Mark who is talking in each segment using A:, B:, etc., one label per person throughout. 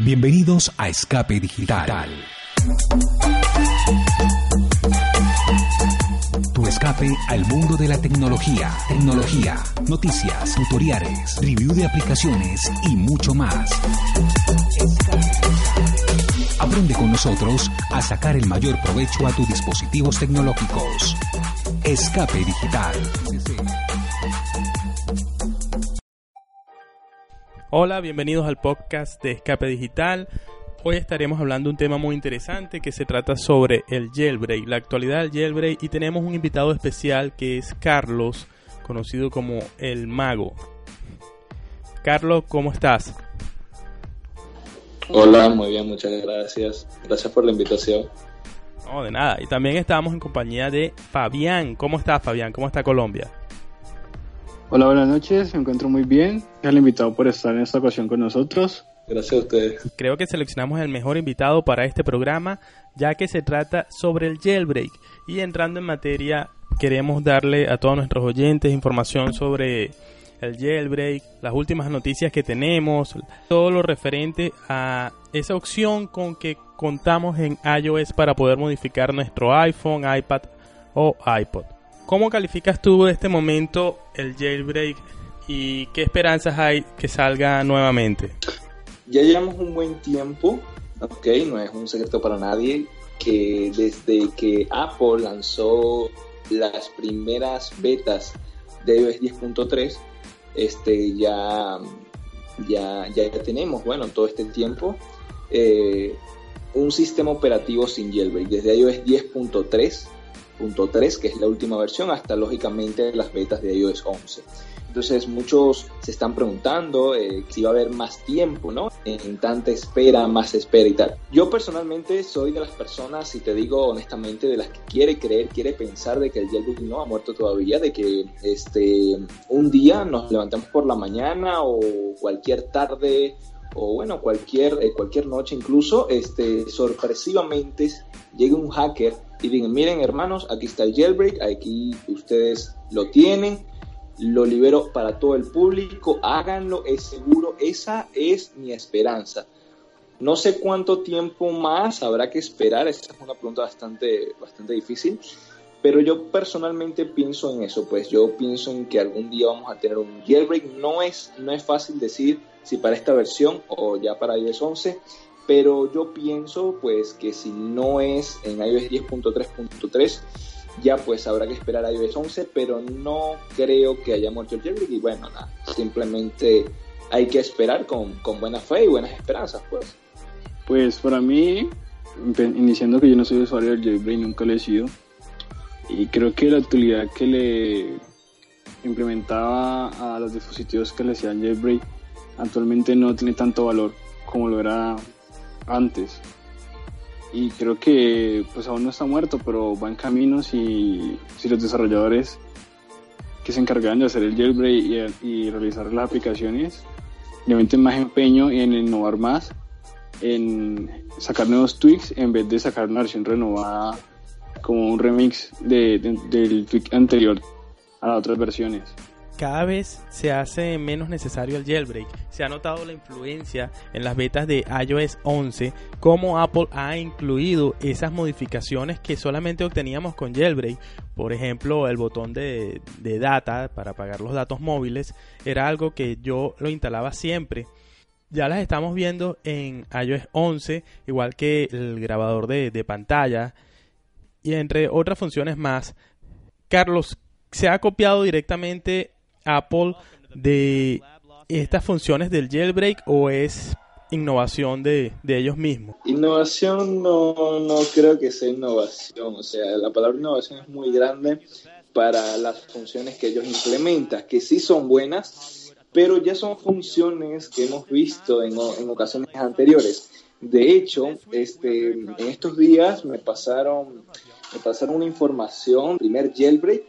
A: Bienvenidos a Escape Digital. Tu escape al mundo de la tecnología, tecnología, noticias, tutoriales, review de aplicaciones y mucho más. Aprende con nosotros a sacar el mayor provecho a tus dispositivos tecnológicos. Escape Digital.
B: Hola, bienvenidos al podcast de Escape Digital. Hoy estaremos hablando de un tema muy interesante que se trata sobre el jailbreak, la actualidad del jailbreak y tenemos un invitado especial que es Carlos, conocido como el mago. Carlos, ¿cómo estás?
C: Hola, muy bien, muchas gracias. Gracias por la invitación.
B: No, de nada. Y también estamos en compañía de Fabián. ¿Cómo estás, Fabián? ¿Cómo está Colombia?
D: Hola, buenas noches, me encuentro muy bien. Gracias al invitado por estar en esta ocasión con nosotros.
C: Gracias a ustedes.
B: Creo que seleccionamos el mejor invitado para este programa, ya que se trata sobre el jailbreak. Y entrando en materia, queremos darle a todos nuestros oyentes información sobre el jailbreak, las últimas noticias que tenemos, todo lo referente a esa opción con que contamos en iOS para poder modificar nuestro iPhone, iPad o iPod. ¿Cómo calificas tú de este momento el jailbreak y qué esperanzas hay que salga nuevamente?
C: Ya llevamos un buen tiempo, ok, no es un secreto para nadie, que desde que Apple lanzó las primeras betas de iOS 10.3, este, ya, ya, ya tenemos, bueno, todo este tiempo, eh, un sistema operativo sin jailbreak, desde iOS 10.3, que es la última versión, hasta lógicamente las betas de iOS 11. Entonces muchos se están preguntando eh, si va a haber más tiempo, ¿no? En tanta espera, más espera y tal. Yo personalmente soy de las personas, si te digo honestamente, de las que quiere creer, quiere pensar de que el jailbreak no ha muerto todavía, de que este un día nos levantamos por la mañana o cualquier tarde o bueno, cualquier, eh, cualquier noche incluso, este, sorpresivamente llegue un hacker y digan, miren hermanos, aquí está el jailbreak, aquí ustedes lo tienen, lo libero para todo el público, háganlo, es seguro, esa es mi esperanza. No sé cuánto tiempo más habrá que esperar, esa es una pregunta bastante, bastante difícil, pero yo personalmente pienso en eso, pues yo pienso en que algún día vamos a tener un jailbreak, no es, no es fácil decir si para esta versión o ya para iOS 11, pero yo pienso pues que si no es en iOS 10.3.3, ya pues habrá que esperar a iOS 11, pero no creo que haya muerto el jailbreak y bueno, nada, simplemente hay que esperar con, con buena fe y buenas esperanzas pues.
D: Pues para mí, iniciando que yo no soy usuario del jailbreak, nunca lo he sido, y creo que la utilidad que le implementaba a los dispositivos que le hacían jailbreak actualmente no tiene tanto valor como lo era antes. Y creo que pues aún no está muerto, pero va en caminos y si los desarrolladores que se encargan de hacer el jailbreak y, realizar las aplicaciones le meten más empeño en innovar más, en sacar nuevos tweaks en vez de sacar una versión renovada como un remix de, del tweak anterior a las otras versiones
B: cada vez se hace menos necesario el jailbreak. Se ha notado la influencia en las betas de iOS 11, como Apple ha incluido esas modificaciones que solamente obteníamos con jailbreak. Por ejemplo, el botón de, de data para pagar los datos móviles era algo que yo lo instalaba siempre. Ya las estamos viendo en iOS 11, igual que el grabador de, de pantalla y entre otras funciones más. Carlos, ¿se ha copiado directamente Apple de estas funciones del jailbreak o es innovación de, de, ellos mismos?
C: Innovación no, no creo que sea innovación, o sea, la palabra innovación es muy grande para las funciones que ellos implementan, que sí son buenas, pero ya son funciones que hemos visto en, en ocasiones anteriores. De hecho, este, en estos días me pasaron, me pasaron una información, primer jailbreak,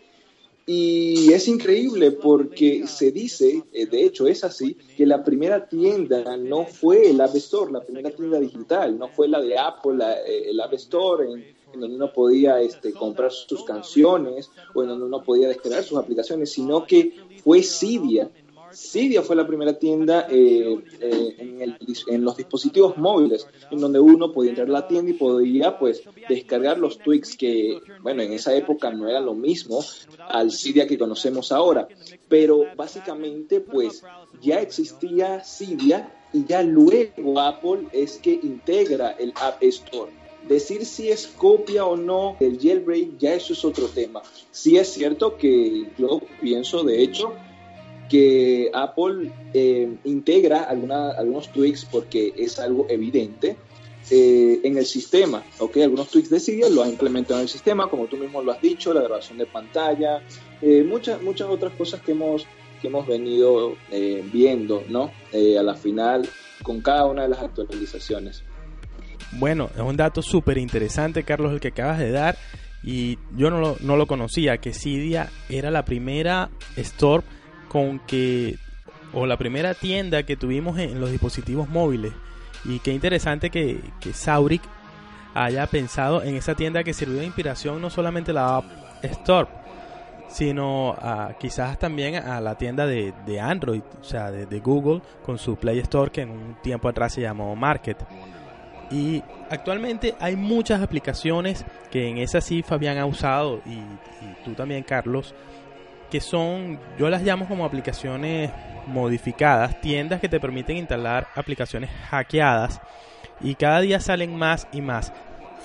C: y es increíble porque se dice, eh, de hecho es así, que la primera tienda no fue el App Store, la primera tienda digital, no fue la de Apple, eh, el App Store, en, en, donde uno podía este, comprar sus canciones o en donde uno podía descargar sus aplicaciones, sino que fue Cydia. Cydia fue la primera tienda eh, eh, en, el, los dispositivos móviles, en donde uno podía entrar a la tienda y podía pues descargar los tweaks que, bueno, en esa época no era lo mismo al Cydia que conocemos ahora, pero básicamente pues ya existía Cydia y ya luego Apple es que integra el App Store. Decir si es copia o no del jailbreak, ya eso es otro tema. Sí es cierto que yo pienso, de hecho, que Apple eh, integra alguna, algunos tweaks porque es algo evidente eh, en el sistema, ¿ok? Algunos tweaks de Cydia lo ha implementado en el sistema, como tú mismo lo has dicho, la grabación de pantalla, eh, muchas, muchas otras cosas que hemos, que hemos venido viendo, ¿no? a la final con cada una de las actualizaciones.
B: Bueno, es un dato súper interesante, Carlos, el que acabas de dar. Y yo no lo, no lo conocía, que Cydia era la primera store con que, o la primera tienda que tuvimos en los dispositivos móviles. Y qué interesante que, que Sauric haya pensado en esa tienda que sirvió de inspiración no solamente la App Store, sino a, quizás también a la tienda de, Android, o sea, de, de, Google, con su Play Store que en un tiempo atrás se llamó Market. Y actualmente hay muchas aplicaciones que en esa sí Fabián ha usado y, y tú también, Carlos, que son, yo las llamo como aplicaciones modificadas, tiendas que te permiten instalar aplicaciones hackeadas y cada día salen más y más.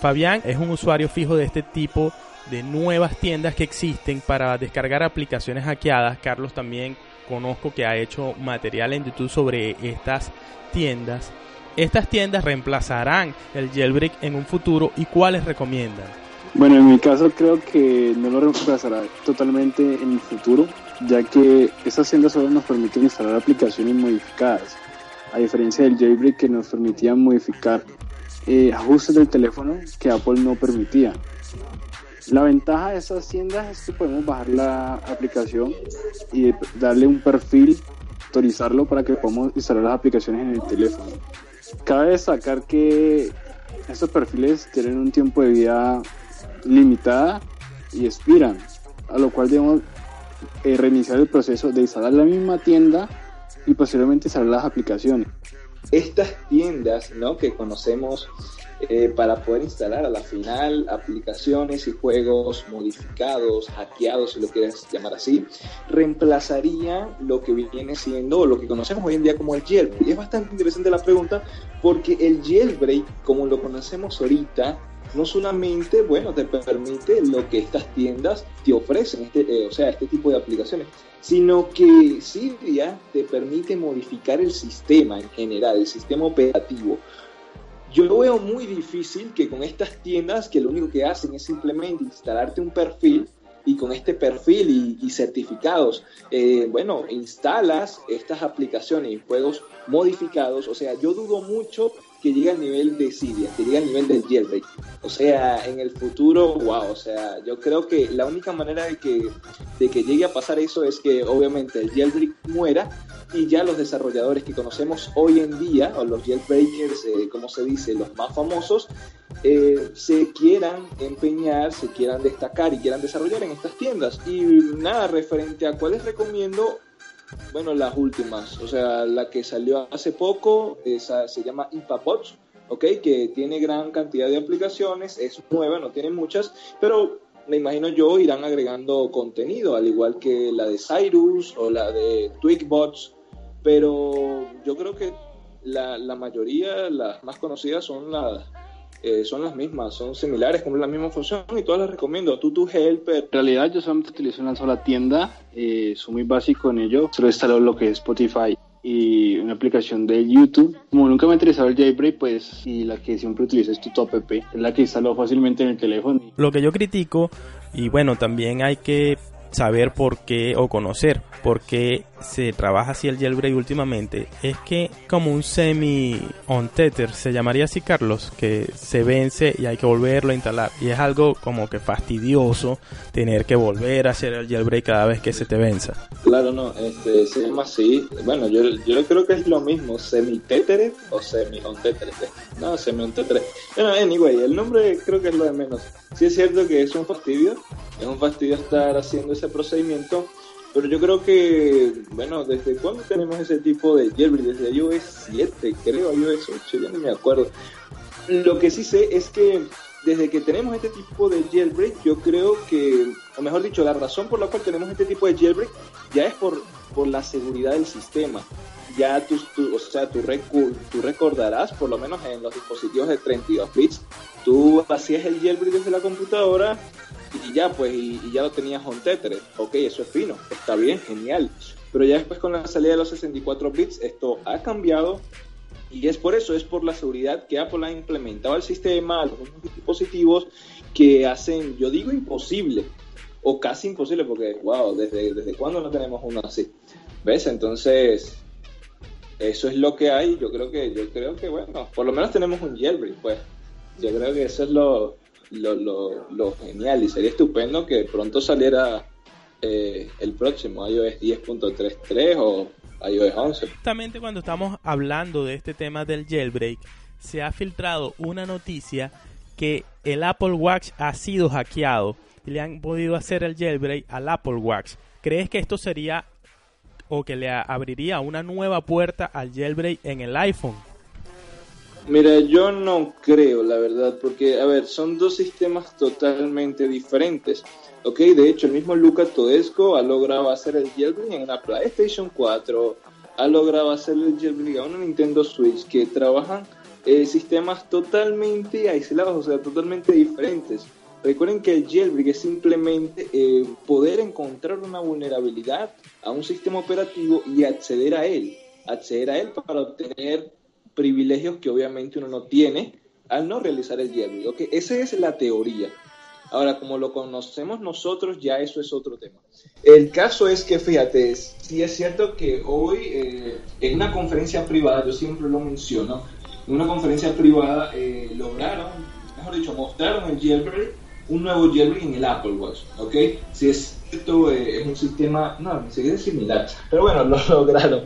B: Fabián es un usuario fijo de este tipo de nuevas tiendas que existen para descargar aplicaciones hackeadas. Carlos también conozco que ha hecho material en YouTube sobre estas tiendas. Estas tiendas reemplazarán el jailbreak en un futuro y cuáles recomiendan.
D: Bueno, en mi caso creo que no lo reemplazará totalmente en el futuro, ya que estas tiendas solo nos permiten instalar aplicaciones modificadas, a diferencia del jailbreak que nos permitía modificar eh, ajustes del teléfono que Apple no permitía. La ventaja de estas tiendas es que podemos bajar la aplicación y darle un perfil, autorizarlo para que podamos instalar las aplicaciones en el teléfono. Cabe destacar que estos perfiles tienen un tiempo de vida limitada y expiran, a lo cual debemos eh, reiniciar el proceso de instalar la misma tienda y posteriormente instalar las aplicaciones.
C: Estas tiendas ¿no? que conocemos eh, para poder instalar a la final aplicaciones y juegos modificados, hackeados, si lo quieres llamar así, reemplazaría lo que viene siendo lo que conocemos hoy en día como el jailbreak. Y es bastante interesante la pregunta porque el jailbreak, como lo conocemos ahorita, no solamente, bueno, te permite lo que estas tiendas te ofrecen, este, eh, o sea, este tipo de aplicaciones, sino que Cydia te permite modificar el sistema en general, el sistema operativo. Yo veo muy difícil que con estas tiendas que lo único que hacen es simplemente instalarte un perfil y con este perfil y, y certificados, eh, bueno, instalas estas aplicaciones y juegos modificados. O sea, yo dudo mucho que llegue al nivel de Cydia, que llegue al nivel del jailbreak. O sea, en el futuro, wow, o sea, yo creo que la única manera de que, de que llegue a pasar eso es que obviamente el jailbreak muera y ya los desarrolladores que conocemos hoy en día, o los jailbreakers, eh, como se dice, los más famosos, eh, se quieran empeñar, se quieran destacar y quieran desarrollar en estas tiendas. Y nada, referente a cuáles recomiendo, bueno, las últimas, o sea, la que salió hace poco, esa se llama Impapods, ¿ok? Que tiene gran cantidad de aplicaciones, es nueva, no tiene muchas, pero me imagino yo irán agregando contenido, al igual que la de Cyrus o la de Tweakbots, pero yo creo que la, la mayoría, las más conocidas son las eh, son las mismas, son similares, cumplen la misma función y todas las recomiendo. Tutu Helper.
D: En realidad yo solamente utilizo una sola tienda, eh, soy muy básico en ello, solo instalado lo que es Spotify y una aplicación de YouTube. Como nunca me ha interesado el jailbreak, pues y la que siempre utilizo es TutoApp, es la que instaló fácilmente en el teléfono.
B: Lo que yo critico, y bueno, también hay que saber por qué o conocer por qué se trabaja así el jailbreak últimamente es que como un semi on tether, se llamaría así Carlos, que se vence y hay que volverlo a instalar. Y es algo como que fastidioso tener que volver a hacer el jailbreak cada vez que se te venza.
C: Claro, no, este, se llama así. Bueno, yo, yo creo que es lo mismo, semi tether o semi on tether. No, semi on tether. Bueno, anyway, el nombre creo que es lo de menos. Sí es cierto que es un fastidio, es un fastidio estar haciendo ese procedimiento pero yo creo que, bueno, ¿desde cuándo tenemos ese tipo de jailbreak? Desde iOS 7, creo, iOS 8, ya no me acuerdo. Lo que sí sé es que desde que tenemos este tipo de jailbreak, yo creo que, o mejor dicho, la razón por la cual tenemos este tipo de jailbreak ya es por, por la seguridad del sistema. Ya tú, o sea, tú, tú recordarás, por lo menos en los dispositivos de 32 bits, tú hacías el jailbreak desde la computadora y ya pues y, ya lo tenías on tether. Ok, eso es fino, está bien, genial. Pero ya después con la salida de los 64 bits esto ha cambiado y es por eso, es por la seguridad que Apple ha implementado al sistema, a los dispositivos que hacen, yo digo imposible o casi imposible porque wow, desde desde cuándo no tenemos uno así. ¿Ves? Entonces eso es lo que hay, yo creo que yo creo que bueno, por lo menos tenemos un jailbreak, pues. Yo creo que eso es lo lo, lo, lo genial y sería estupendo que pronto saliera eh, el próximo iOS 10.33 o iOS 11.
B: Justamente cuando estamos hablando de este tema del jailbreak, se ha filtrado una noticia que el Apple Watch ha sido hackeado y le han podido hacer el jailbreak al Apple Watch. ¿Crees que esto sería o que le abriría una nueva puerta al jailbreak en el iPhone?
C: Mira, yo no creo, la verdad, porque, a ver, son dos sistemas totalmente diferentes. Ok, de hecho, el mismo Luca Todesco ha logrado hacer el jailbreak en una PlayStation 4, ha logrado hacer el jailbreak en una Nintendo Switch, que trabajan eh, sistemas totalmente aislados, o sea, totalmente diferentes. Recuerden que el jailbreak es simplemente eh, poder encontrar una vulnerabilidad a un sistema operativo y acceder a él, acceder a él para obtener privilegios que obviamente uno no tiene al no realizar el jailbreak. ¿okay? Esa es la teoría. Ahora, como lo conocemos nosotros, ya eso es otro tema. El caso es que, fíjate, sí es cierto que hoy eh, en una conferencia privada, yo siempre lo menciono, en una conferencia privada eh, lograron, mejor dicho, mostraron el jailbreak, un nuevo jailbreak en el Apple Watch, ¿ok? Si es cierto, eh, es un sistema, no, ni siquiera similar, pero bueno, lo lograron.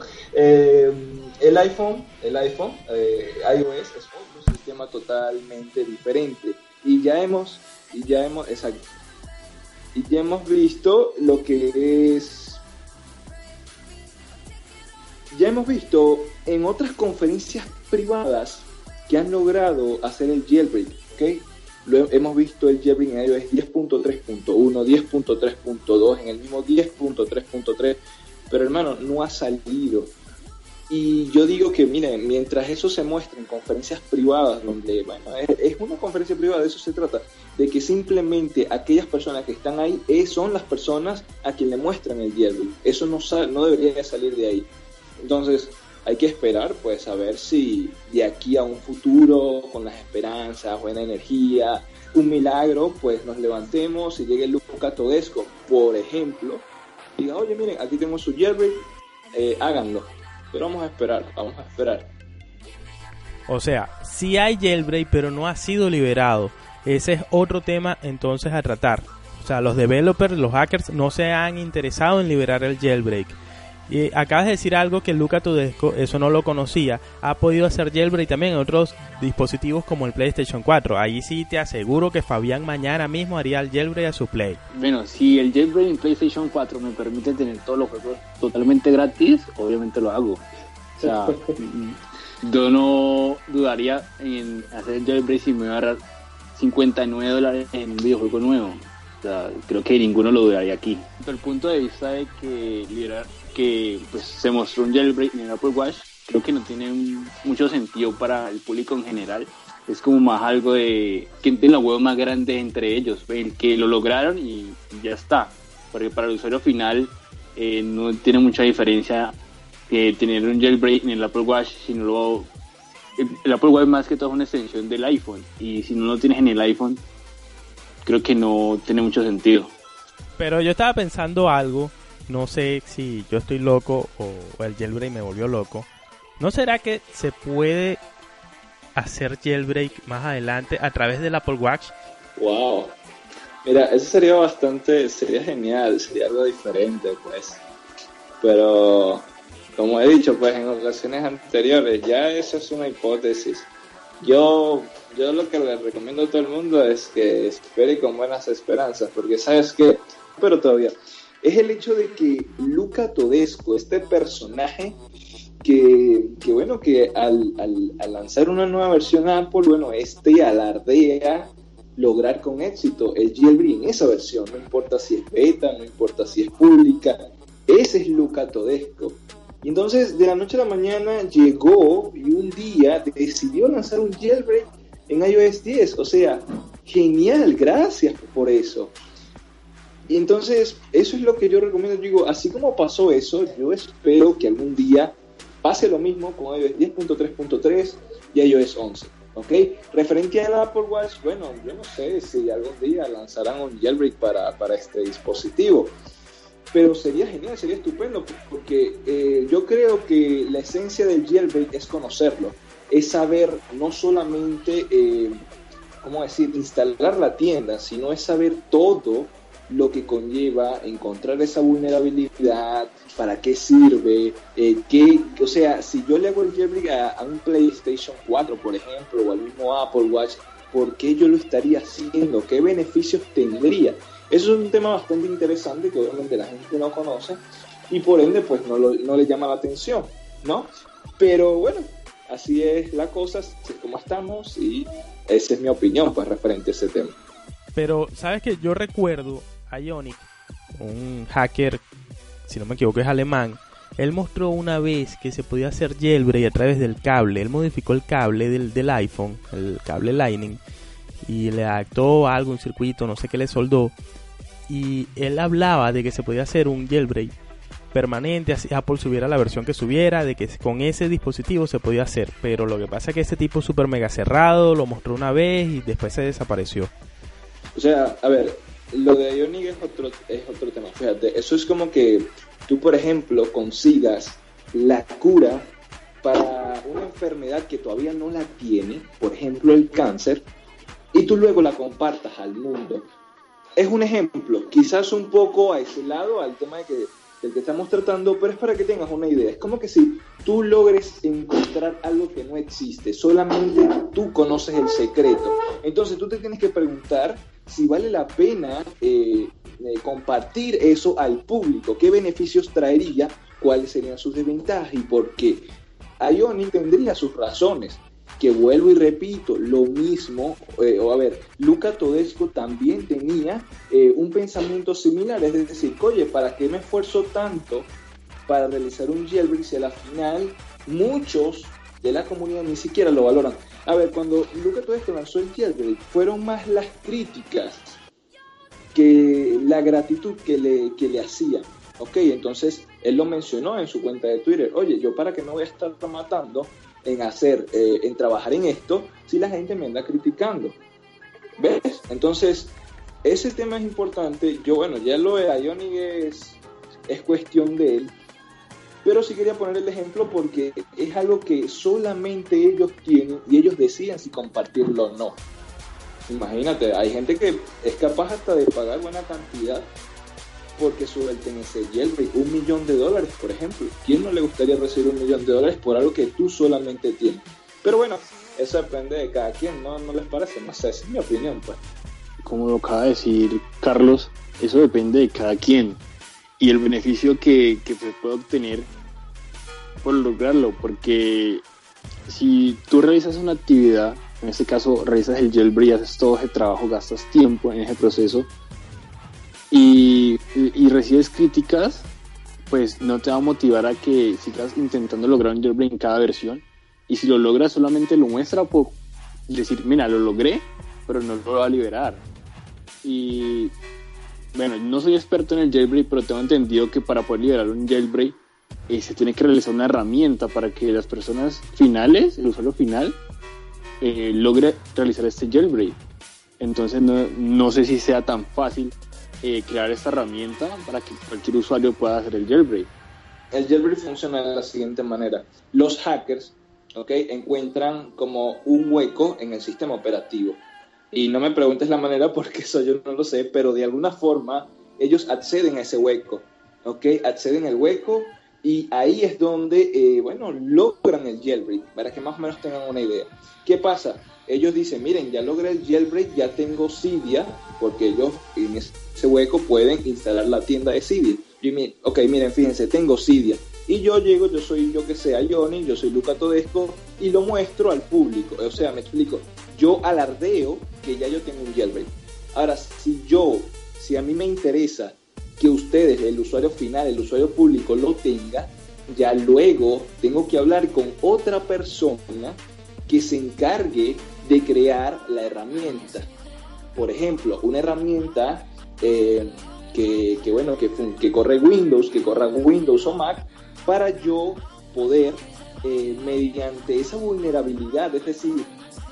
C: El iPhone, el iPhone, eh, iOS es otro sistema totalmente diferente. Y ya hemos, y ya hemos, exacto, y ya hemos visto lo que es, ya hemos visto en otras conferencias privadas que han logrado hacer el jailbreak, ¿ok? Hemos visto el jailbreak en iOS 10.3.1, 10.3.2, en el mismo 10.3.3, pero hermano, no ha salido y yo digo que, miren, mientras eso se muestra en conferencias privadas, donde, bueno, es, una conferencia privada, de eso se trata, de que simplemente aquellas personas que están ahí eh, son las personas a quien le muestran el diablo. Eso no, no debería salir de ahí. Entonces, hay que esperar, pues, a ver si de aquí a un futuro, con las esperanzas, buena energía, un milagro, pues nos levantemos y llegue Luca Todesco, por ejemplo, y diga, oye, miren, aquí tengo su jailbreak, eh, háganlo pero vamos a esperar, vamos a esperar.
B: O sea, sí hay jailbreak, pero no ha sido liberado. Ese es otro tema entonces a tratar. O sea, los developers, los hackers no se han interesado en liberar el jailbreak. Y acabas de decir algo que Luca Tudesco, eso no lo conocía, ha podido hacer jailbreak también en otros dispositivos como el PlayStation 4. Ahí sí te aseguro que Fabián mañana mismo haría el jailbreak a su Play.
D: Bueno, si el jailbreak en PlayStation 4 me permite tener todos los juegos totalmente gratis, obviamente lo hago. O sea, yo no dudaría en hacer el jailbreak si me voy a ahorrar 59 dólares en un videojuego nuevo. O sea, creo que ninguno lo dudaría aquí. Desde el punto de vista de que liberar que pues, se mostró un jailbreak en el Apple Watch, creo que no tiene mucho sentido para el público en general. Es como más algo de quién tiene la huevo más grande entre ellos, el que lo lograron y ya está. Porque para el usuario final eh, no tiene mucha diferencia que tener un jailbreak en el Apple Watch, sino luego el Apple Watch más que todo es una extensión del iPhone y si no lo tienes en el iPhone creo que no tiene mucho sentido.
B: Pero yo estaba pensando algo no sé si yo estoy loco o, el jailbreak me volvió loco. ¿No será que se puede hacer jailbreak más adelante a través del Apple Watch?
C: Wow. Mira, eso sería bastante, sería genial, sería algo diferente, pues. Pero, como he dicho, pues en ocasiones anteriores, ya eso es una hipótesis. Yo, yo lo que le recomiendo a todo el mundo es que espere con buenas esperanzas, porque sabes que, pero todavía, es el hecho de que Luca Todesco, este personaje que, bueno, que al, al, al lanzar una nueva versión a Apple, bueno, este alardea lograr con éxito el jailbreak en esa versión, no importa si es beta, no importa si es pública, ese es Luca Todesco. Y entonces de la noche a la mañana llegó y un día decidió lanzar un jailbreak en iOS 10, o sea, genial, gracias por eso. Y entonces eso es lo que yo recomiendo, yo digo, así como pasó eso, yo espero que algún día pase lo mismo con iOS 10.3.3 y iOS 11. ¿ok? Referente al Apple Watch, bueno, yo no sé si algún día lanzarán un jailbreak para, para este dispositivo, pero sería genial, sería estupendo, porque eh, yo creo que la esencia del jailbreak es conocerlo, es saber no solamente, eh, ¿cómo decir?, instalar la tienda, sino es saber todo lo que conlleva encontrar esa vulnerabilidad, para qué sirve, eh, qué, o sea, si yo le hago el jailbreak a, un PlayStation 4, por ejemplo, o al mismo Apple Watch, ¿por qué yo lo estaría haciendo? ¿Qué beneficios tendría? Eso es un tema bastante interesante que obviamente la gente no conoce y por ende pues no, no le llama la atención, ¿no? Pero bueno, así es la cosa, así es como estamos y esa es mi opinión pues referente a ese tema.
B: Pero, ¿sabes que Yo recuerdo Ionic, un hacker, si no me equivoco es alemán, él mostró una vez que se podía hacer jailbreak a través del cable. Él modificó el cable del, iPhone, el cable Lightning, y le adaptó algo, un circuito, no sé qué le soldó. Y él hablaba de que se podía hacer un jailbreak permanente, así Apple subiera la versión que subiera, de que con ese dispositivo se podía hacer. Pero lo que pasa es que este tipo es súper mega cerrado, lo mostró una vez y después se desapareció.
C: O sea, a ver, lo de Ionic es otro, es otro tema. Fíjate, eso es como que tú, por ejemplo, consigas la cura para una enfermedad que todavía no la tiene, por ejemplo el cáncer, y tú luego la compartas al mundo. Es un ejemplo, quizás un poco aislado al tema de que, del que estamos tratando, pero es para que tengas una idea. Es como que si tú logres encontrar algo que no existe, solamente tú conoces el secreto. Entonces tú te tienes que preguntar si vale la pena eh, eh, compartir eso al público, qué beneficios traería, cuáles serían sus desventajas y por qué. Ionic tendría sus razones, que vuelvo y repito, lo mismo, eh, o a ver, Luca Todesco también tenía un pensamiento similar, es decir, oye, ¿para qué me esfuerzo tanto para realizar un jailbreak si a la final muchos de la comunidad ni siquiera lo valoran? A ver, cuando Luca Todesco lanzó el jailbreak, fueron más las críticas que la gratitud que le, que le hacían. Ok, entonces él lo mencionó en su cuenta de Twitter. Oye, yo para que no voy a estar matando en hacer, eh, en trabajar en esto, si la gente me anda criticando. ¿Ves? Entonces, ese tema es importante. Yo, bueno, ya lo de Ionic es, es cuestión de él. Pero sí quería poner el ejemplo porque es algo que solamente ellos tienen y ellos deciden si compartirlo o no. Imagínate, hay gente que es capaz hasta de pagar buena cantidad porque suelten ese jailbreak, un millón de dólares, por ejemplo. ¿Quién no le gustaría recibir un millón de dólares por algo que tú solamente tienes? Pero bueno, eso depende de cada quien, ¿no? ¿No les parece? No sé, es mi opinión, pues.
D: Como lo acaba de decir Carlos, eso depende de cada quien y el beneficio que, que se puede obtener por lograrlo, porque si tú realizas una actividad, en este caso realizas el jailbreak, haces todo ese trabajo, gastas tiempo en ese proceso, y, y, recibes críticas, pues no te va a motivar a que sigas intentando lograr un jailbreak en cada versión. Y si lo logras, solamente lo muestra por decir, mira, lo logré, pero no lo va a liberar. Y bueno, no soy experto en el jailbreak, pero tengo entendido que para poder liberar un jailbreak eh, se tiene que realizar una herramienta para que las personas finales, el usuario final, eh, logre realizar este jailbreak. Entonces no, no sé si sea tan fácil eh, crear esta herramienta para que cualquier usuario pueda hacer el jailbreak?
C: El jailbreak funciona de la siguiente manera. Los hackers ¿okay? encuentran como un hueco en el sistema operativo. Y no me preguntes la manera porque eso yo no lo sé, pero de alguna forma ellos acceden a ese hueco. ¿okay? Acceden al hueco y ahí es donde, eh, bueno, logran el jailbreak, para que más o menos tengan una idea. ¿Qué pasa? Ellos dicen, miren, ya logré el jailbreak, ya tengo Cydia, porque ellos en ese hueco pueden instalar la tienda de Cydia. Y, ok, miren, fíjense, tengo Cydia. Y yo llego, yo soy, yo que sea, Johnny, yo soy Luca Todesco, y lo muestro al público. O sea, me explico, yo alardeo que ya yo tengo un jailbreak. Ahora, si yo, si a mí me interesa que ustedes, el usuario final, el usuario público, lo tenga, ya luego tengo que hablar con otra persona que se encargue de crear la herramienta. Por ejemplo, una herramienta eh, que, bueno, que, corre Windows, que corra Windows o Mac, para yo poder, eh, mediante esa vulnerabilidad, es decir,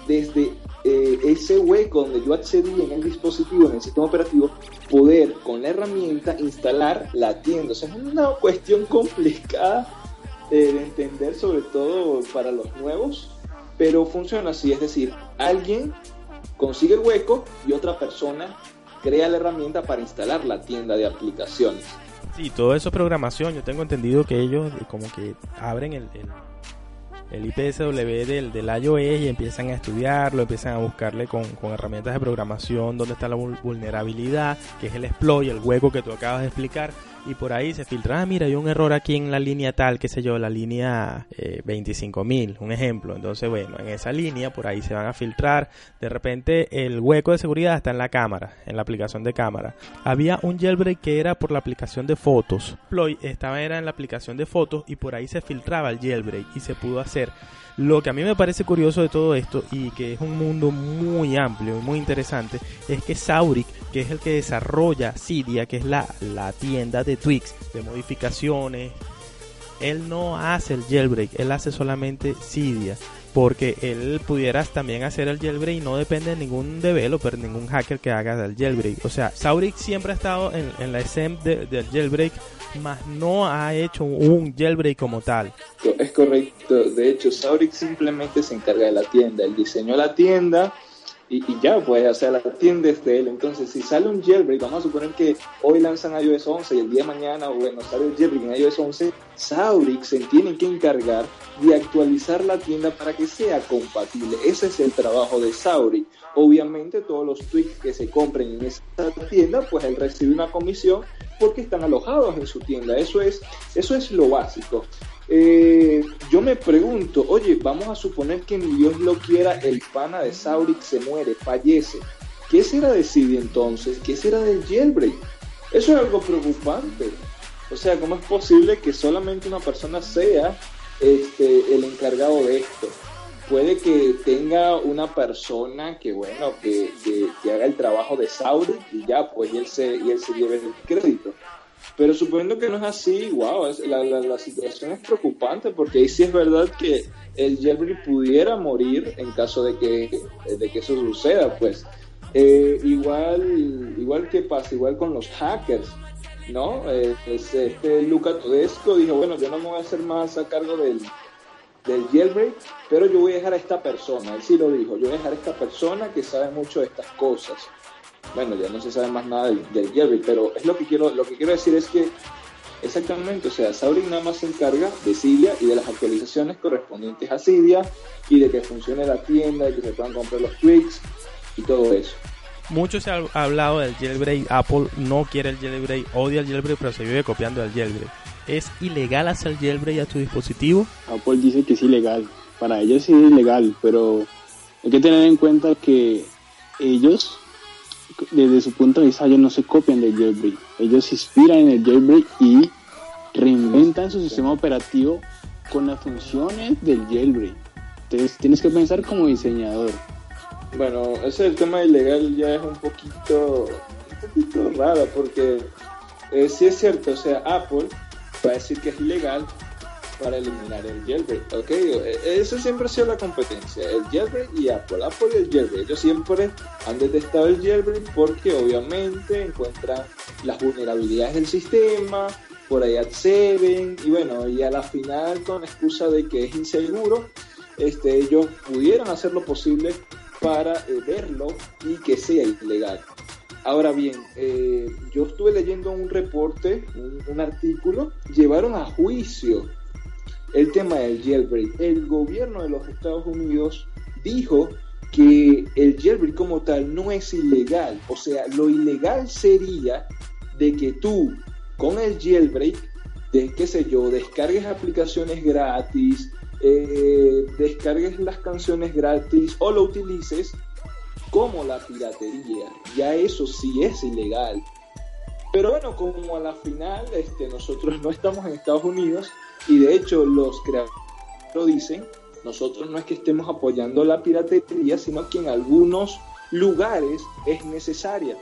C: desde eh, ese hueco donde yo accedí en el dispositivo, en el sistema operativo, poder con la herramienta instalar la tienda. O sea, es una cuestión complicada eh, de entender, sobre todo para los nuevos, pero funciona así, es decir, alguien consigue el hueco y otra persona crea la herramienta para instalar la tienda de aplicaciones.
B: Sí, todo eso es programación. Yo tengo entendido que ellos como que abren el, el, IPSW del, del iOS y empiezan a estudiarlo, empiezan a buscarle con, con herramientas de programación dónde está la vulnerabilidad, que es el exploit, el hueco que tú acabas de explicar y por ahí se filtra, ah, mira, hay un error aquí en la línea tal, qué sé yo, la línea eh, 25.000, un ejemplo. Entonces, bueno, en esa línea por ahí se van a filtrar. De repente el hueco de seguridad está en la cámara, en la aplicación de cámara. Había un jailbreak que era por la aplicación de fotos. Ploy estaba era en la aplicación de fotos y por ahí se filtraba el jailbreak y se pudo hacer. Lo que a mí me parece curioso de todo esto y que es un mundo muy amplio y muy interesante es que Sauric, que es el que desarrolla Cydia, que es la, la tienda de Twix, de modificaciones, él no hace el jailbreak, él hace solamente Cydia porque él pudiera también hacer el jailbreak y no depende de ningún developer, ningún hacker que haga el jailbreak. O sea, Sauric siempre ha estado en, la SEM del jailbreak, más no ha hecho un jailbreak como tal.
C: Es correcto, de hecho, Sauric simplemente se encarga de la tienda, él diseñó la tienda y, ya, pues, o sea, la tienda es de él. Entonces, si sale un jailbreak, vamos a suponer que hoy lanzan iOS 11 y el día de mañana, bueno, sale el jailbreak en iOS 11, Sauric se tiene que encargar de actualizar la tienda para que sea compatible. Ese es el trabajo de Sauric. Obviamente, todos los tweaks que se compren en esa tienda, pues él recibe una comisión porque están alojados en su tienda. Eso es, eso es lo básico. Eh, yo me pregunto, oye, vamos a suponer que ni Dios lo quiera, el pana de Sauric se muere, fallece. ¿Qué será de Cydia entonces? ¿Qué será del jailbreak? Eso es algo preocupante. O sea, ¿cómo es posible que solamente una persona sea este, el encargado de esto? Puede que tenga una persona que, bueno, que, que, haga el trabajo de Sauric y ya, pues él se, él se lleve el crédito. Pero suponiendo que no es así, wow, la, la, situación es preocupante porque ahí sí es verdad que el jailbreak pudiera morir en caso de que, de que eso suceda, pues. Eh, igual, igual que pasa, igual con los hackers, ¿no? Eh, este Luca Todesco dijo, bueno, yo no me voy a hacer más a cargo del, del jailbreak, pero yo voy a dejar a esta persona, él sí lo dijo, yo voy a dejar a esta persona que sabe mucho de estas cosas bueno, ya no se sabe más nada del, del pero es lo que quiero, lo que quiero decir es que exactamente, o sea, Sauric nada más se encarga de Cydia y de las actualizaciones correspondientes a Cydia y de que funcione la tienda, de que se puedan comprar los tweaks y todo eso.
B: Mucho se ha hablado del jailbreak, Apple no quiere el jailbreak, odia el jailbreak, pero se vive copiando el jailbreak. ¿Es ilegal hacer jailbreak a tu dispositivo?
D: Apple dice que es ilegal, para ellos sí es ilegal, pero hay que tener en cuenta que ellos desde su punto de vista ellos no se copian del jailbreak, ellos se inspiran en el jailbreak y reinventan su sistema operativo con las funciones del jailbreak. Entonces tienes que pensar como diseñador.
C: Bueno, ese el tema ilegal ya es un poquito, un poquito raro porque eh, sí es cierto, o sea, Apple va a decir que es ilegal, para eliminar el jailbreak, ¿ok? E, eso siempre ha sido la competencia, el jailbreak y Apple, Apple y el jailbreak. Ellos siempre han detestado el jailbreak porque obviamente encuentran las vulnerabilidades del sistema, por ahí acceden y bueno, y a la final con la excusa de que es inseguro, este, ellos pudieron hacer lo posible para eh, verlo y que sea ilegal. Ahora bien, eh, yo estuve leyendo un reporte, un, artículo, llevaron a juicio el tema del jailbreak. El gobierno de los Estados Unidos dijo que el jailbreak como tal no es ilegal. O sea, lo ilegal sería de que tú con el jailbreak, de qué sé yo, descargues aplicaciones gratis, eh, descargues las canciones gratis o lo utilices como la piratería. Ya eso sí es ilegal. Pero bueno, como a la final este, nosotros no estamos en Estados Unidos y de hecho los creadores lo dicen, nosotros no es que estemos apoyando la piratería, sino que en algunos lugares es necesaria.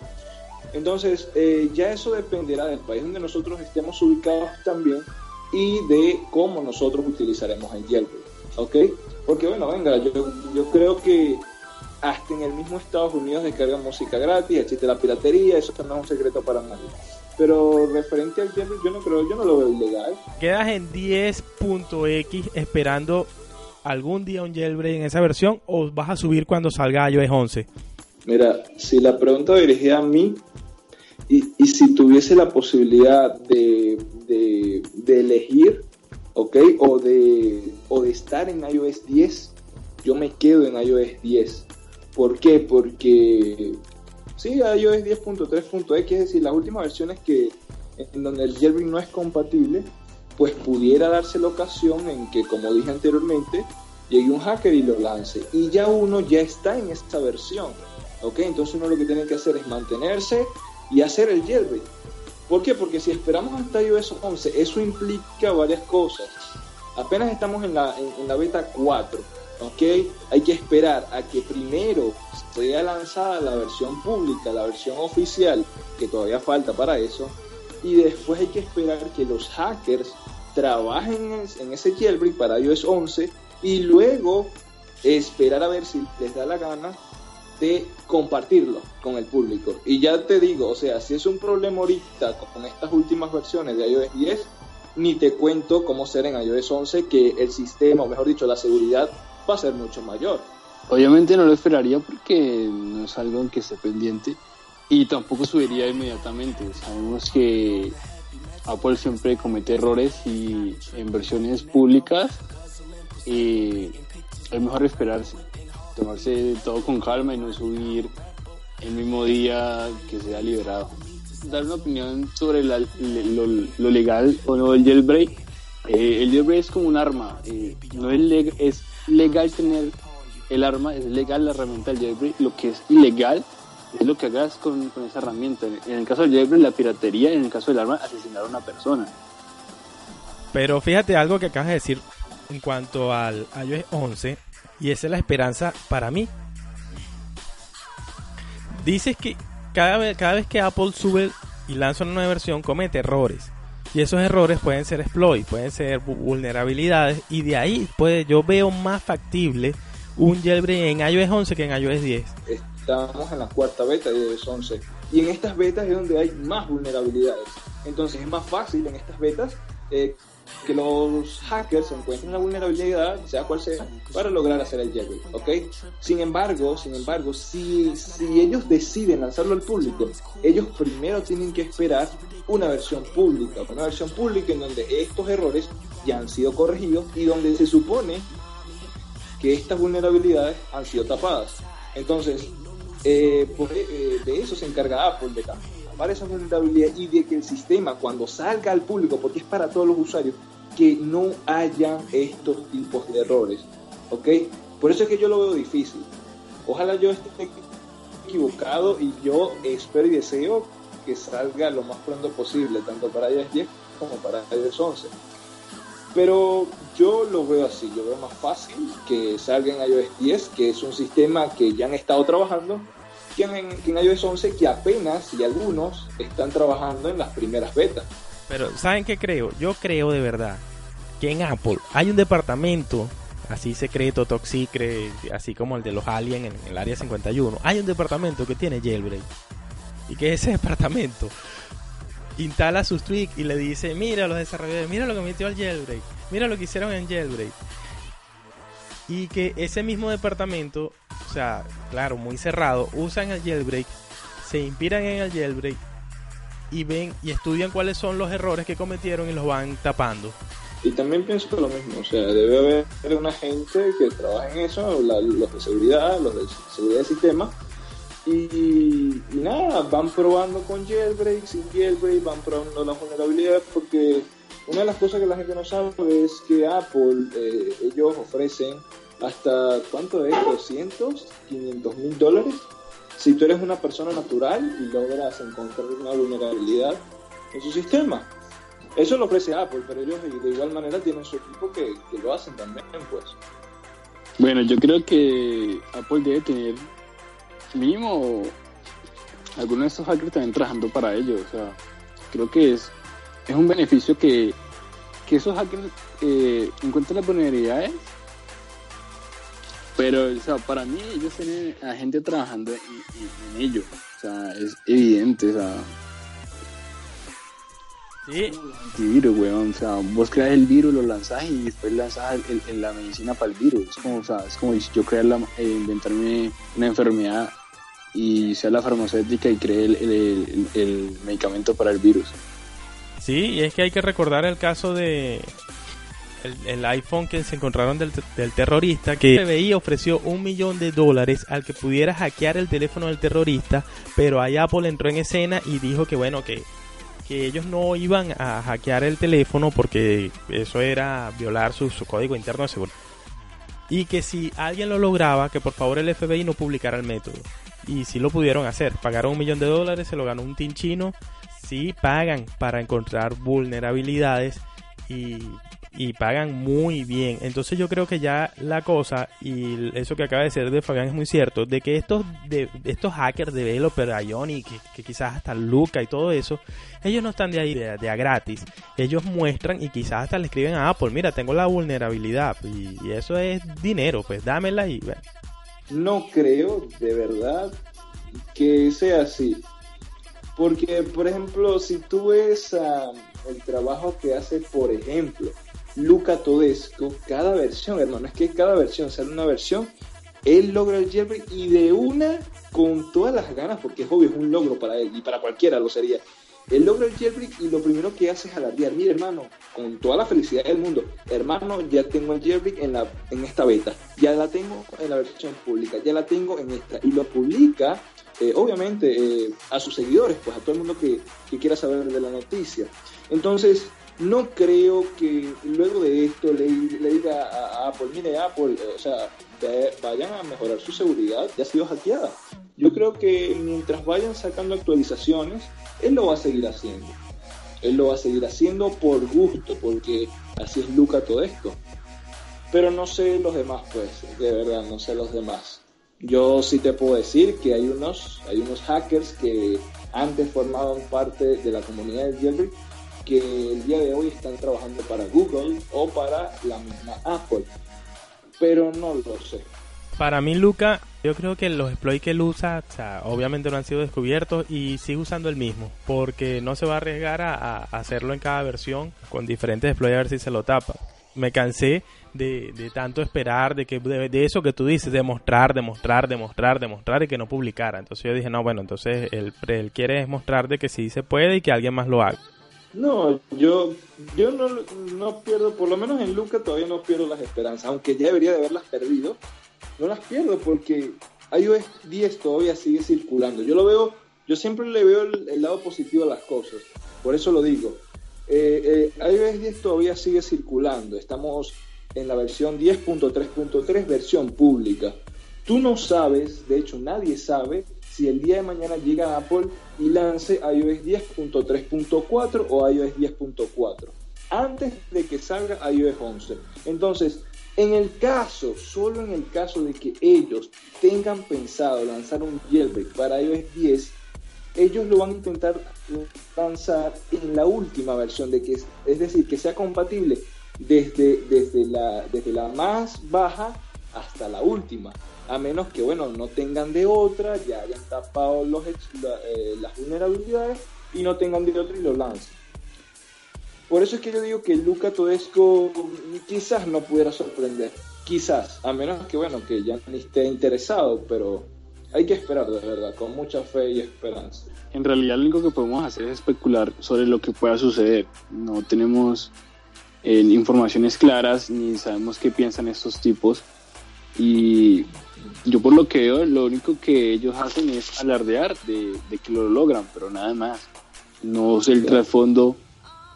C: Entonces, eh, ya eso dependerá del país donde nosotros estemos ubicados también y de cómo nosotros utilizaremos el jailbreak. ¿Ok? Porque bueno, venga, yo, yo creo que hasta en el mismo Estados Unidos descargan música gratis, existe la piratería, eso no es un secreto para nadie. Pero referente al jailbreak, yo no creo, yo no lo veo ilegal.
B: Quedas en 10.x esperando algún día un jailbreak en esa versión o vas a subir cuando salga iOS 11?
C: Mira, si la pregunta dirigida a mí y, y si tuviese la posibilidad de, de, de elegir, ¿ok? O de, o de estar en iOS 10, yo me quedo en iOS 10 ¿Por qué? Porque sí, iOS 10.3.x, es decir, las últimas versiones que en donde el jailbreak no es compatible, pues pudiera darse la ocasión en que, como dije anteriormente, llegue un hacker y lo lance. Y ya uno ya está en esta versión. ¿Ok? Entonces uno lo que tiene que hacer es mantenerse y hacer el jailbreak. ¿Por qué? Porque si esperamos hasta iOS 11, eso implica varias cosas. Apenas estamos en la, en la beta 4 ¿ok? Hay que esperar a que primero sea lanzada la versión pública, la versión oficial, que todavía falta para eso, y después hay que esperar que los hackers trabajen en ese jailbreak para iOS 11 y luego esperar a ver si les da la gana de compartirlo con el público. Y ya te digo, o sea, si es un problema ahorita con estas últimas versiones de iOS 10, ni te cuento cómo será en iOS 11 que el sistema, o mejor dicho, la seguridad va a ser mucho mayor.
D: Obviamente no lo esperaría porque no es algo en que esté pendiente y tampoco subiría inmediatamente. Sabemos que Apple siempre comete errores y en versiones públicas es mejor esperarse, tomarse todo con calma y no subir el mismo día que sea liberado. Dar una opinión sobre lo, legal o no del jailbreak. Eh, el jailbreak es como un arma, eh, no es, es legal tener el arma, es legal la herramienta del jailbreak, lo que es ilegal es lo que hagas con, esa herramienta. En el caso del jailbreak, la piratería, en el caso del arma, asesinar a una persona.
B: Pero fíjate algo que acabas de decir en cuanto al iOS 11, y esa es la esperanza para mí. Dices que cada vez, cada vez que Apple sube y lanza una nueva versión comete errores. Y esos errores pueden ser exploits, pueden ser vulnerabilidades y de ahí pues, yo veo más factible un jailbreak en iOS 11 que en iOS 10.
C: Estamos en la cuarta beta de iOS 11 y en estas betas es donde hay más vulnerabilidades. Entonces es más fácil en estas betas eh, que los hackers encuentren la vulnerabilidad, sea cual sea, para lograr hacer el jailbreak, ¿ok? Sin embargo, sin embargo, si, si ellos deciden lanzarlo al público, ellos primero tienen que esperar una versión pública, una versión pública en donde estos errores ya han sido corregidos y donde se supone que estas vulnerabilidades han sido tapadas. Entonces, eh, eh, de eso se encarga Apple, de tapar esa vulnerabilidad y de que el sistema cuando salga al público, porque es para todos los usuarios, que no haya estos tipos de errores. ¿Ok? Por eso es que yo lo veo difícil. Ojalá yo esté equivocado y yo espero y deseo que salga lo más pronto posible, tanto para iOS 10 como para iOS 11. Pero yo lo veo así, yo veo más fácil que salga en iOS 10, que es un sistema que ya han estado trabajando, que en, en iOS 11, que apenas y algunos están trabajando en las primeras betas.
B: Pero, ¿saben qué creo? Yo creo de verdad que en Apple hay un departamento así secreto, top secret, así como el de los aliens en el área 51. Hay un departamento que tiene jailbreak. Y que ese departamento instala sus tweaks y le dice, mira los desarrolladores, mira lo que metió al jailbreak, mira lo que hicieron en jailbreak. Y que ese mismo departamento, o sea, claro, muy cerrado, usan el jailbreak, se inspiran en el jailbreak y ven y estudian cuáles son los errores que cometieron y los van tapando.
C: Y también pienso lo mismo, o sea, debe haber una gente que trabaja en eso, la- los de seguridad, los de seguridad del sistema, y, y nada, van probando con jailbreak, sin jailbreak, van probando las vulnerabilidades, porque una de las cosas que la gente no sabe es que Apple, eh, ellos ofrecen hasta, ¿cuánto es? 200, 500 mil dólares. Si tú eres una persona natural y logras encontrar una vulnerabilidad en su sistema. Eso lo ofrece Apple, pero ellos de igual manera tienen su equipo que, que lo hacen también, pues.
D: Bueno, yo creo que Apple debe tener mínimo algunos de estos hackers también trabajando para ellos. O sea, creo que es, es un beneficio que, que esos hackers eh, encuentren las vulnerabilidades. Pero, o sea, para mí ellos tienen a gente trabajando en, en- en ello. O sea, es evidente, o sea,
B: Sí,
D: antivirus, weón. O sea, vos creas el virus, lo lanzás y después lanzás el- el- la medicina para el virus. Es como, o sea, es como si yo crear la, eh, inventarme una enfermedad y sea la farmacéutica y cree el- el medicamento para el virus.
B: Sí, y es que hay que recordar el caso de el, el iPhone que se encontraron del, del terrorista, que el FBI ofreció un millón de dólares al que pudiera hackear el teléfono del terrorista, pero ahí Apple entró en escena y dijo que bueno, que, que ellos no iban a hackear el teléfono porque eso era violar su, su código interno de seguridad. Y que si alguien lo lograba, que por favor el FBI no publicara el método. Y si lo pudieron hacer, pagaron un millón de dólares, se lo ganó un team chino sí pagan para encontrar vulnerabilidades y, y pagan muy bien. Entonces yo creo que ya la cosa, y eso que acaba de decir de Fabián es muy cierto, de que estos, de, estos hackers, developer, Ionic, que, que quizás hasta Luca y todo eso, ellos no están de ahí de, a gratis. Ellos muestran y quizás hasta le escriben a Apple, mira, tengo la vulnerabilidad y, y eso es dinero, pues dámela y bueno.
C: No creo, de verdad, que sea así. Porque, por ejemplo, si tú ves ah, el trabajo que hace, por ejemplo, Luca Todesco, cada versión, hermano, es que cada versión sale una versión, él logra el jailbreak y de una con todas las ganas, porque es obvio, es un logro para él y para cualquiera lo sería. Él logra el jailbreak y lo primero que hace es alardear, mira hermano, con toda la felicidad del mundo, hermano, ya tengo el jailbreak en, la, en esta beta, ya la tengo en la versión pública, ya la tengo en esta, y lo publica eh, obviamente eh, a sus seguidores, pues a todo el mundo que, quiera saber de la noticia. Entonces, no creo que luego de esto le, le diga a, Apple, mire Apple, eh, o sea, vayan a mejorar su seguridad, ya ha sido hackeada. Yo creo que mientras vayan sacando actualizaciones, él lo va a seguir haciendo. Él lo va a seguir haciendo por gusto, porque así es Luca todo esto. Pero no sé los demás, pues, de verdad, no sé los demás. Yo sí te puedo decir que hay unos, hay unos hackers que antes formaban parte de la comunidad del jailbreak que el día de hoy están trabajando para Google o para la misma Apple. Pero no lo sé.
B: Para mí, Luca, yo creo que los exploits que él usa, obviamente no han sido descubiertos y sigue usando el mismo, porque no se va a arriesgar a, a hacerlo en cada versión con diferentes exploits a ver si se lo tapa. Me cansé de, de tanto esperar, de que de, de eso que tú dices, demostrar, demostrar, demostrar, demostrar y que no publicara. Entonces yo dije, no, bueno, entonces él, él quiere mostrar de que sí se puede y que alguien más lo haga.
C: No, yo, yo no, no pierdo, por lo menos en Luca todavía no pierdo las esperanzas, aunque ya debería de haberlas perdido, no las pierdo porque iOS 10 todavía sigue circulando. Yo lo veo, yo siempre le veo el, el lado positivo a las cosas, por eso lo digo. Eh, eh, iOS 10 todavía sigue circulando, estamos en la versión 10.3.3, versión pública. Tú no sabes, de hecho nadie sabe, si el día de mañana llega Apple y lance iOS 10.3.4 o iOS 10.4, antes de que salga iOS 11. Entonces, en el caso, solo en el caso de que ellos tengan pensado lanzar un jailbreak para iOS 10, ellos lo van a intentar lanzar en la última versión, de que es, decir, que sea compatible desde, desde, la, desde la más baja hasta la última. A menos que, bueno, no tengan de otra, ya hayan tapado los, eh, las vulnerabilidades y no tengan de otra y lo lancen. Por eso es que yo digo que Luca Todesco quizás no pudiera sorprender. Quizás, a menos que, bueno, que ya esté interesado, pero hay que esperar de verdad, con mucha fe y esperanza.
D: En realidad lo único que podemos hacer es especular sobre lo que pueda suceder. No tenemos eh, informaciones claras ni sabemos qué piensan estos tipos. Y yo por lo que veo, lo único que ellos hacen es alardear de, que lo logran, pero nada más. No sé el trasfondo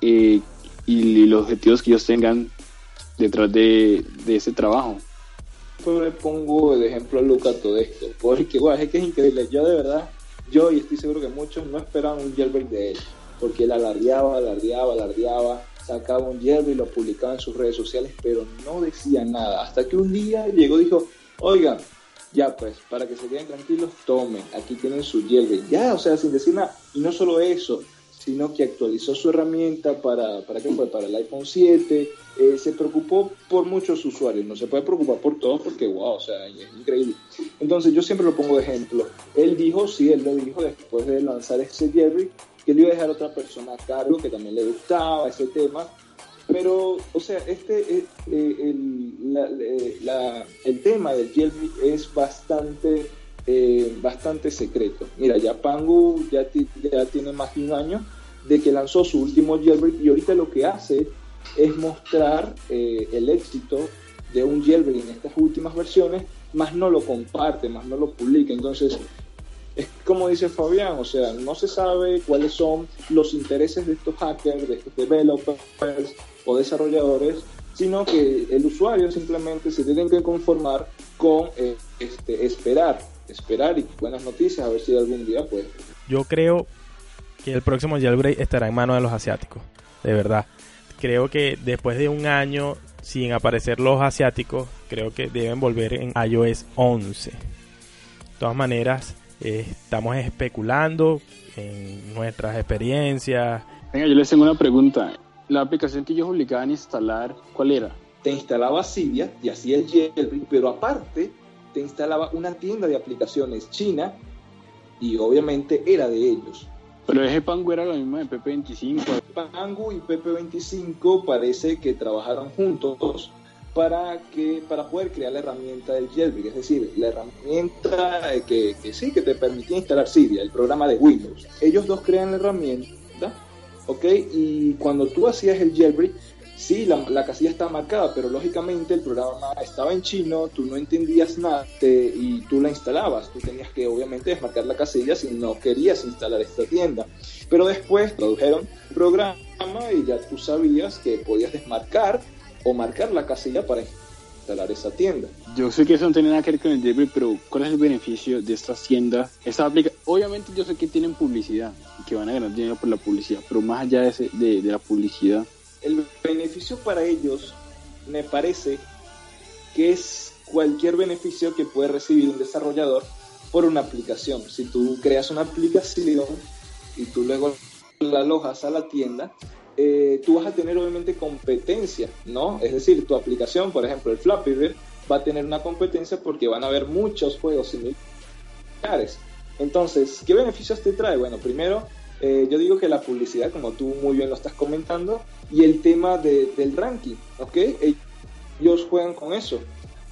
D: eh, y los objetivos que ellos tengan detrás de, de ese trabajo.
C: Pues le pongo de ejemplo a Luca Todesco, porque bueno, es que es increíble. Yo de verdad, yo y estoy seguro que muchos no esperaban un jailbreak de él, porque él alardeaba, alardeaba, alardeaba, sacaba un jailbreak y lo publicaba en sus redes sociales, pero no decía nada. Hasta que un día llegó y dijo, oigan, ya pues, para que se queden tranquilos, tomen, aquí tienen su jailbreak. Ya, o sea, sin decir nada. Y no solo eso, sino que actualizó su herramienta para, ¿para qué fue? Para el iPhone 7, eh, se preocupó por muchos usuarios, no se puede preocupar por todos porque, wow, o sea, es increíble. Entonces yo siempre lo pongo de ejemplo. Él dijo, sí, él lo dijo después de lanzar ese Jerry, que le iba a dejar a otra persona a cargo que también le gustaba ese tema, pero, o sea, este, eh, eh, el, el tema del Jerry es bastante bastante secreto. Mira, ya Pangu ya, ya, tiene más de un año de que lanzó su último jailbreak y ahorita lo que hace es mostrar eh, el éxito de un jailbreak en estas últimas versiones, más no lo comparte, más no lo publica. Entonces, es como dice Fabián, o sea, no se sabe cuáles son los intereses de estos hackers, de estos developers o desarrolladores, sino que el usuario simplemente se tiene que conformar con eh, este, esperar, esperar y buenas noticias, a ver si algún día pues.
B: Yo creo que el próximo jailbreak estará en manos de los asiáticos, de verdad. Creo que después de un año sin aparecer los asiáticos, creo que deben volver en iOS 11. De todas maneras, eh, estamos especulando en nuestras experiencias.
D: Venga, yo les tengo una pregunta. La aplicación que ellos obligaban a instalar, ¿cuál era?
C: Te instalaba Cydia y hacía el jailbreak, pero aparte te instalaba una tienda de aplicaciones china y obviamente era de ellos.
D: Pero ese Pangu era lo mismo de PP25.
C: Pangu y PP25 parece que trabajaron juntos para que para poder crear la herramienta del jailbreak, es decir, la herramienta que, que sí que te permitía instalar Cydia, el programa de Windows. Ellos dos crean la herramienta, ¿ok? Y cuando tú hacías el jailbreak, sí, la, casilla estaba marcada, pero lógicamente el programa estaba en chino, tú no entendías nada y tú la instalabas. Tú tenías que obviamente desmarcar la casilla si no querías instalar esta tienda. Pero después tradujeron el programa y ya tú sabías que podías desmarcar o marcar la casilla para instalar esa tienda.
D: Yo sé que eso no tiene nada que ver con el jailbreak, pero ¿cuál es el beneficio de estas tiendas? Esta aplica Obviamente yo sé que tienen publicidad y que van a ganar dinero por la publicidad, pero más allá de, de, de la publicidad,
C: el beneficio para ellos me parece que es cualquier beneficio que puede recibir un desarrollador por una aplicación. Si tú creas una aplicación y tú luego la alojas a la tienda, eh, tú vas a tener obviamente competencia, ¿no? Es decir, tu aplicación, por ejemplo, el Flappy Bird, va a tener una competencia porque van a haber muchos juegos similares. Entonces, ¿qué beneficios te trae? Bueno, primero, eh, yo digo que la publicidad, como tú muy bien lo estás comentando, y el tema del ranking, ¿ok? Ellos juegan con eso.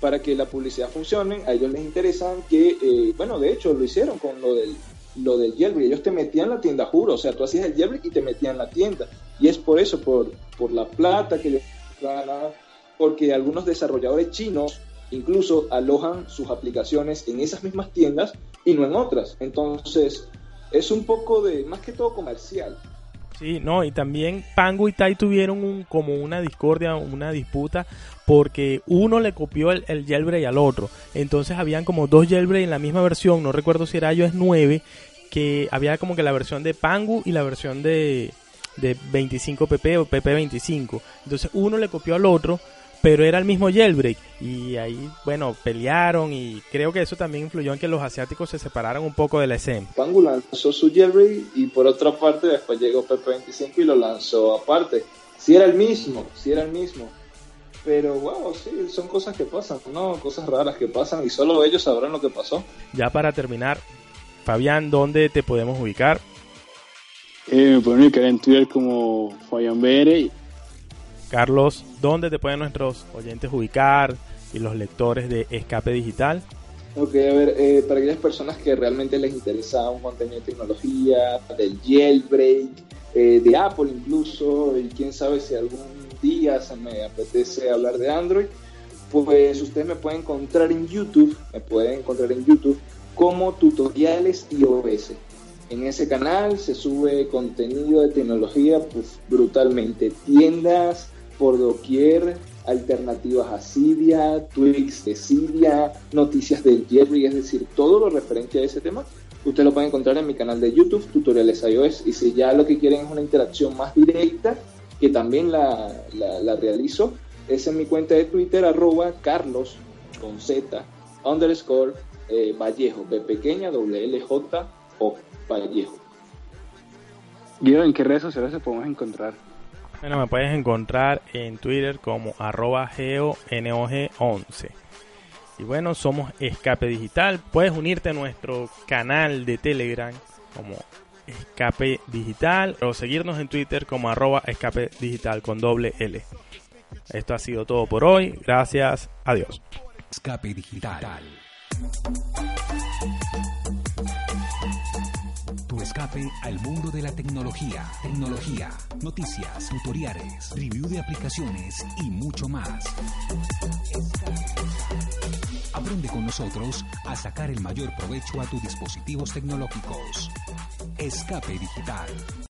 C: Para que la publicidad funcione, a ellos les interesa que, eh, bueno, de hecho lo hicieron con lo del, lo del jailbreak. Ellos te metían la tienda, juro. O sea, tú hacías el jailbreak y te metían la tienda. Y es por eso, por, por la plata que ellos ganan, porque algunos desarrolladores chinos incluso alojan sus aplicaciones en esas mismas tiendas y no en otras. Entonces, es un poco de, más que todo comercial.
B: Sí, no, y también Pango y Tai tuvieron un, como una discordia, una disputa, porque uno le copió el, el jailbreak al otro. Entonces habían como dos jailbreak en la misma versión, no recuerdo si era iOS 9, que había como que la versión de Pangu y la versión de, de 25pp o pp25. Entonces uno le copió al otro pero era el mismo jailbreak y ahí bueno pelearon y creo que eso también influyó en que los asiáticos se separaran un poco de la escena.
C: Pangu lanzó su jailbreak y por otra parte después llegó PP25 y lo lanzó aparte. si era el mismo, si era el mismo. Pero wow, sí, son cosas que pasan, ¿no? Cosas raras que pasan y solo ellos sabrán lo que pasó.
B: Ya para terminar, Fabián, ¿dónde te podemos ubicar?
D: Eh, me pueden ubicar en Twitter como Fabián.
B: Carlos, ¿dónde te pueden nuestros oyentes ubicar y los lectores de Escape Digital?
C: Ok, a ver, eh, para aquellas personas que realmente les interesa un contenido de tecnología, del jailbreak, eh, de Apple incluso, y quién sabe si algún día se me apetece hablar de Android, pues ustedes me pueden encontrar en YouTube, me pueden encontrar en YouTube como tutoriales iOS. En ese canal se sube contenido de tecnología pues, brutalmente, tiendas por doquier, alternativas a Cydia, tweaks de Cydia, noticias del Jerry, es decir, todo lo referente a ese tema, usted lo puede encontrar en mi canal de YouTube, Tutoriales iOS, y si ya lo que quieren es una interacción más directa, que también la, la, realizo, es en mi cuenta de Twitter, arroba carlos, con Z, underscore, eh, Vallejo, B pequeña, W L J O, Vallejo.
D: Guido, ¿en qué redes sociales se podemos encontrar?
B: Bueno, me puedes encontrar en Twitter como arroba geonog11. Y bueno, somos Escape Digital. Puedes unirte a nuestro canal de Telegram como Escape Digital o seguirnos en Twitter como arroba Escape Digital con doble L. Esto ha sido todo por hoy. Gracias. Adiós.
A: Escape Digital. Escape al mundo de la tecnología, tecnología, noticias, tutoriales, review de aplicaciones y mucho más. Aprende con nosotros a sacar el mayor provecho a tus dispositivos tecnológicos. Escape Digital.